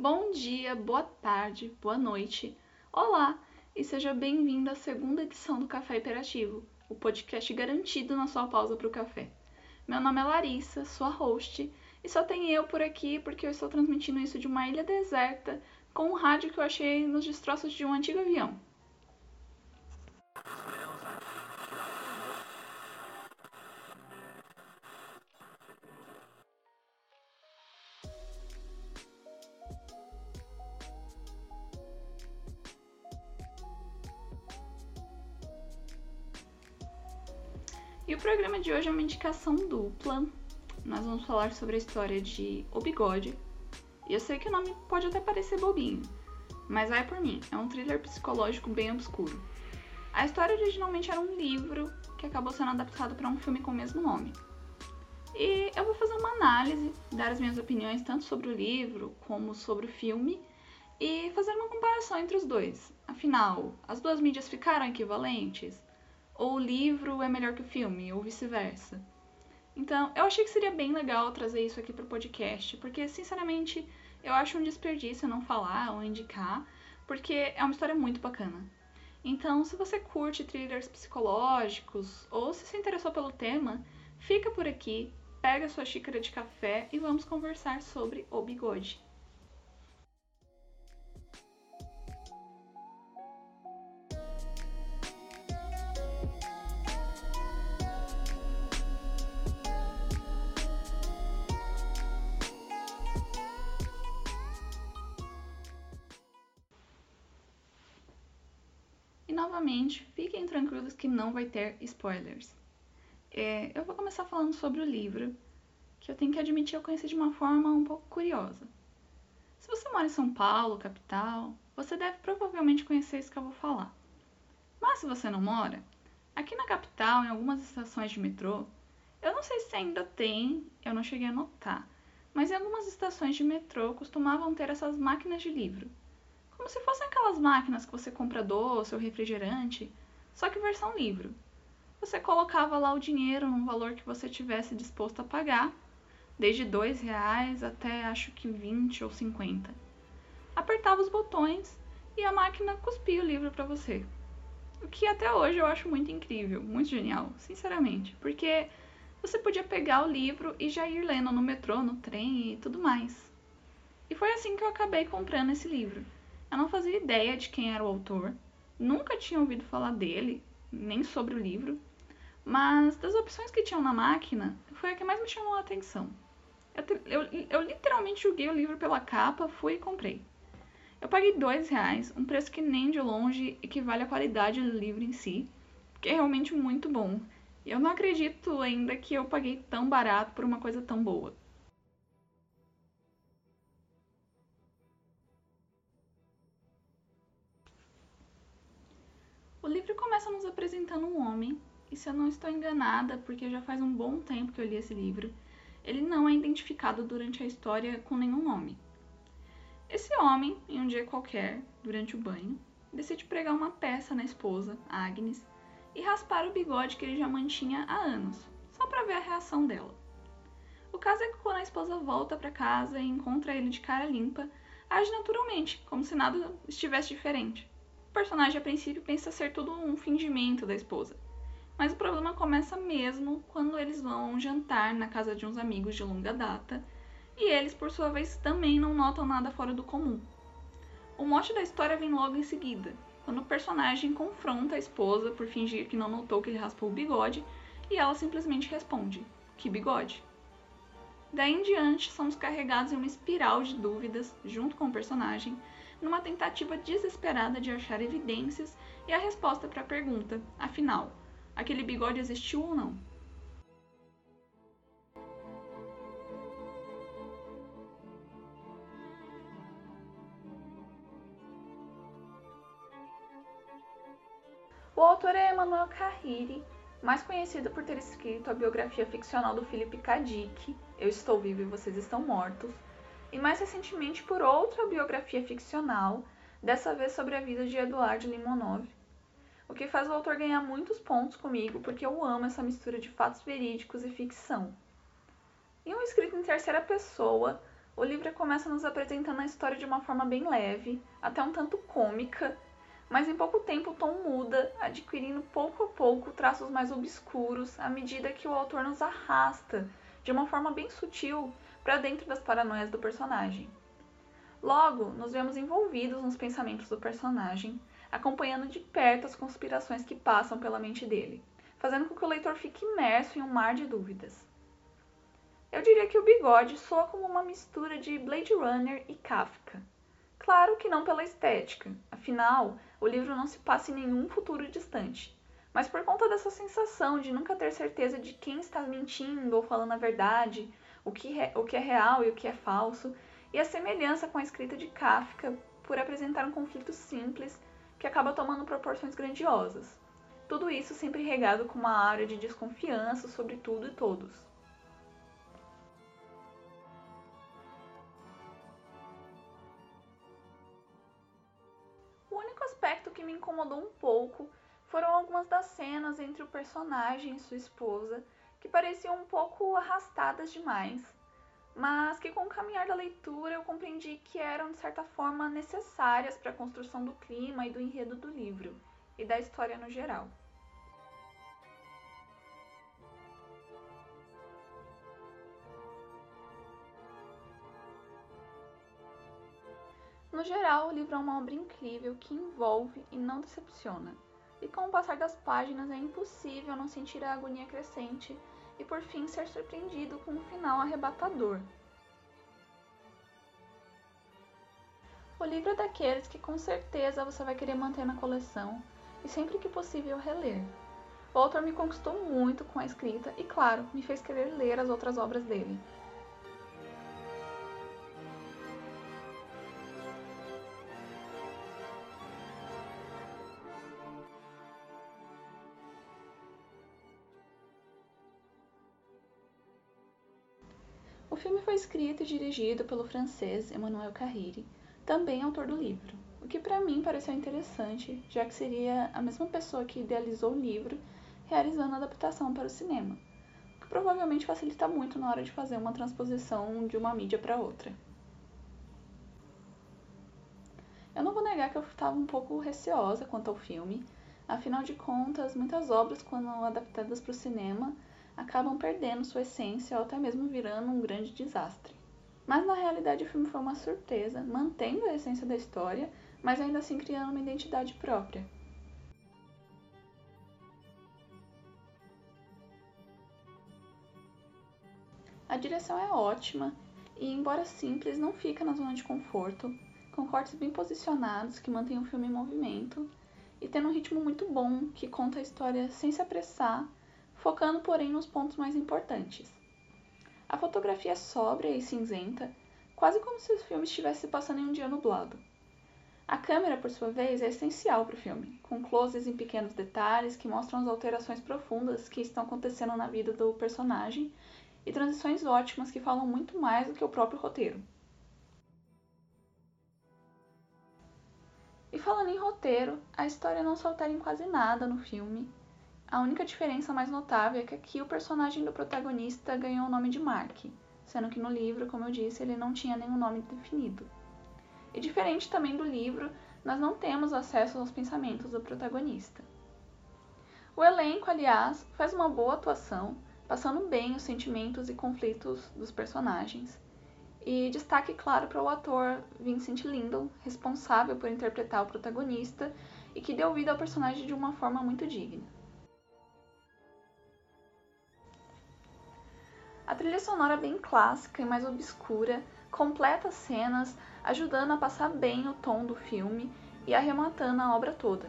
Bom dia, boa tarde, boa noite. Olá e seja bem-vindo à segunda edição do Café Hiperativo, o podcast garantido na sua pausa para o café. Meu nome é Larissa, sua host, e só tem eu por aqui porque eu estou transmitindo isso de uma ilha deserta com um rádio que eu achei nos destroços de um antigo avião. Programa de hoje é uma indicação dupla. Nós vamos falar sobre a história de O Bigode. E eu sei que o nome pode até parecer bobinho, mas vai por mim, é um thriller psicológico bem obscuro. A história originalmente era um livro que acabou sendo adaptado para um filme com o mesmo nome. E eu vou fazer uma análise, dar as minhas opiniões tanto sobre o livro como sobre o filme e fazer uma comparação entre os dois. Afinal, as duas mídias ficaram equivalentes? Ou o livro é melhor que o filme, ou vice-versa. Então, eu achei que seria bem legal trazer isso aqui para o podcast, porque, sinceramente, eu acho um desperdício não falar ou indicar, porque é uma história muito bacana. Então, se você curte thrillers psicológicos ou se se interessou pelo tema, fica por aqui, pega sua xícara de café e vamos conversar sobre O Bigode. Novamente, fiquem tranquilos que não vai ter spoilers. É, eu vou começar falando sobre o livro, que eu tenho que admitir eu conheci de uma forma um pouco curiosa. Se você mora em São Paulo, capital, você deve provavelmente conhecer isso que eu vou falar. Mas se você não mora, aqui na capital, em algumas estações de metrô, eu não sei se ainda tem, eu não cheguei a notar, mas em algumas estações de metrô costumavam ter essas máquinas de livro como se fossem aquelas máquinas que você compra doce ou refrigerante, só que versão livro. Você colocava lá o dinheiro num valor que você tivesse disposto a pagar, desde dois reais até acho que 20 ou 50. Apertava os botões e a máquina cuspia o livro para você. O que até hoje eu acho muito incrível, muito genial, sinceramente, porque você podia pegar o livro e já ir lendo no metrô, no trem e tudo mais. E foi assim que eu acabei comprando esse livro. Eu não fazia ideia de quem era o autor, nunca tinha ouvido falar dele, nem sobre o livro, mas das opções que tinham na máquina, foi a que mais me chamou a atenção. Eu, eu, eu literalmente julguei o livro pela capa, fui e comprei. Eu paguei dois reais, um preço que nem de longe equivale à qualidade do livro em si, que é realmente muito bom. E eu não acredito ainda que eu paguei tão barato por uma coisa tão boa. Livro começa nos apresentando um homem, e se eu não estou enganada, porque já faz um bom tempo que eu li esse livro, ele não é identificado durante a história com nenhum nome. Esse homem, em um dia qualquer, durante o banho, decide pregar uma peça na esposa, Agnes, e raspar o bigode que ele já mantinha há anos, só para ver a reação dela. O caso é que quando a esposa volta para casa e encontra ele de cara limpa, age naturalmente, como se nada estivesse diferente. O personagem a princípio pensa ser tudo um fingimento da esposa. Mas o problema começa mesmo quando eles vão jantar na casa de uns amigos de longa data e eles, por sua vez, também não notam nada fora do comum. O mote da história vem logo em seguida, quando o personagem confronta a esposa por fingir que não notou que ele raspou o bigode e ela simplesmente responde: Que bigode? Daí em diante, somos carregados em uma espiral de dúvidas junto com o personagem numa tentativa desesperada de achar evidências e a resposta para a pergunta: afinal, aquele bigode existiu ou não? O autor é Emmanuel Carriri, mais conhecido por ter escrito a biografia ficcional do Philip K. Dick, Eu Estou Vivo e Vocês Estão Mortos, e mais recentemente por outra biografia ficcional, dessa vez sobre a vida de Eduardo Limonov. O que faz o autor ganhar muitos pontos comigo porque eu amo essa mistura de fatos verídicos e ficção. Em um escrito em terceira pessoa, o livro começa nos apresentando a história de uma forma bem leve, até um tanto cômica, mas em pouco tempo o tom muda, adquirindo pouco a pouco traços mais obscuros à medida que o autor nos arrasta, de uma forma bem sutil, para dentro das paranoias do personagem. Logo, nos vemos envolvidos nos pensamentos do personagem, acompanhando de perto as conspirações que passam pela mente dele, fazendo com que o leitor fique imerso em um mar de dúvidas. Eu diria que o bigode soa como uma mistura de Blade Runner e Kafka. Claro que não pela estética, afinal, o livro não se passa em nenhum futuro distante, mas por conta dessa sensação de nunca ter certeza de quem está mentindo ou falando a verdade, o que, o que é real e o que é falso, e a semelhança com a escrita de Kafka por apresentar um conflito simples que acaba tomando proporções grandiosas. Tudo isso sempre regado com uma área de desconfiança sobre tudo e todos. aspecto que me incomodou um pouco foram algumas das cenas entre o personagem e sua esposa, que pareciam um pouco arrastadas demais, mas que com o caminhar da leitura eu compreendi que eram de certa forma necessárias para a construção do clima e do enredo do livro e da história no geral. No geral, o livro é uma obra incrível que envolve e não decepciona. E com o passar das páginas é impossível não sentir a agonia crescente e por fim ser surpreendido com um final arrebatador. O livro é daqueles que com certeza você vai querer manter na coleção e sempre que possível reler. O autor me conquistou muito com a escrita e, claro, me fez querer ler as outras obras dele. Filme foi escrito e dirigido pelo francês Emmanuel Carrère, também autor do livro, o que para mim pareceu interessante, já que seria a mesma pessoa que idealizou o livro realizando a adaptação para o cinema, o que provavelmente facilita muito na hora de fazer uma transposição de uma mídia para outra. Eu não vou negar que eu estava um pouco receosa quanto ao filme, afinal de contas, muitas obras, quando adaptadas para o cinema, acabam perdendo sua essência ou até mesmo virando um grande desastre. Mas na realidade o filme foi uma surpresa, mantendo a essência da história, mas ainda assim criando uma identidade própria. A direção é ótima e, embora simples, não fica na zona de conforto, com cortes bem posicionados que mantêm o filme em movimento e tendo um ritmo muito bom que conta a história sem se apressar focando porém nos pontos mais importantes. A fotografia é sóbria e cinzenta, quase como se o filme estivesse passando em um dia nublado. A câmera, por sua vez, é essencial para o filme, com closes em pequenos detalhes que mostram as alterações profundas que estão acontecendo na vida do personagem e transições ótimas que falam muito mais do que o próprio roteiro. E falando em roteiro, a história não se altera em quase nada no filme a única diferença mais notável é que aqui o personagem do protagonista ganhou o nome de Mark, sendo que no livro, como eu disse, ele não tinha nenhum nome definido. E diferente também do livro, nós não temos acesso aos pensamentos do protagonista. O elenco, aliás, faz uma boa atuação, passando bem os sentimentos e conflitos dos personagens. E destaque claro para o ator Vincent Lindon, responsável por interpretar o protagonista e que deu vida ao personagem de uma forma muito digna. A trilha sonora é bem clássica e mais obscura, completa as cenas, ajudando a passar bem o tom do filme e arrematando a obra toda.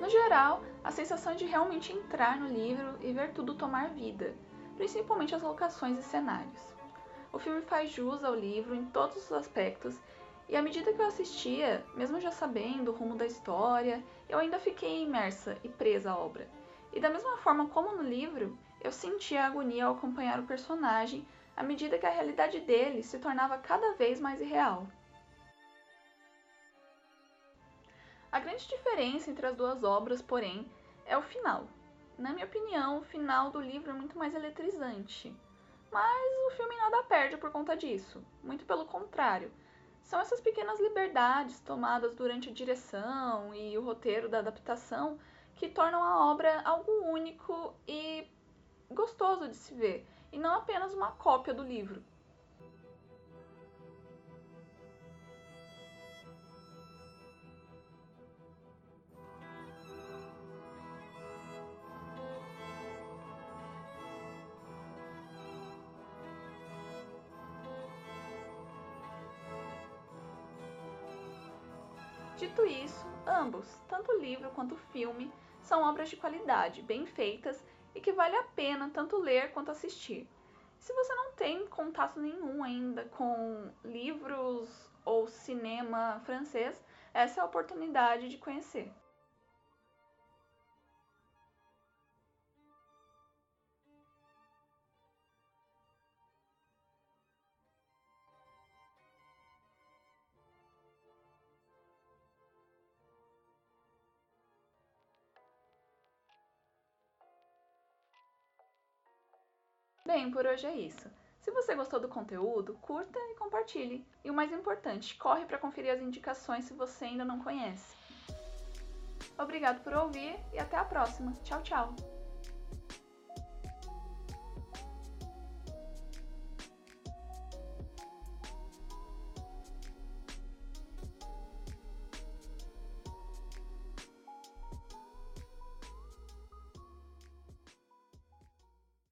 No geral, a sensação de realmente entrar no livro e ver tudo tomar vida, principalmente as locações e cenários. O filme faz jus ao livro em todos os aspectos, e à medida que eu assistia, mesmo já sabendo o rumo da história, eu ainda fiquei imersa e presa à obra. E da mesma forma como no livro, eu sentia a agonia ao acompanhar o personagem à medida que a realidade dele se tornava cada vez mais irreal. A grande diferença entre as duas obras, porém, é o final. Na minha opinião, o final do livro é muito mais eletrizante. Mas o filme nada perde por conta disso. Muito pelo contrário. São essas pequenas liberdades tomadas durante a direção e o roteiro da adaptação que tornam a obra algo único e gostoso de se ver, e não apenas uma cópia do livro. Dito isso, ambos, tanto o livro quanto o filme, são obras de qualidade, bem feitas e que vale a pena tanto ler quanto assistir. Se você não tem contato nenhum ainda com livros ou cinema francês, essa é a oportunidade de conhecer. Bem, por hoje é isso. Se você gostou do conteúdo, curta e compartilhe. E o mais importante, corre para conferir as indicações se você ainda não conhece. Obrigado por ouvir e até a próxima. Tchau, tchau!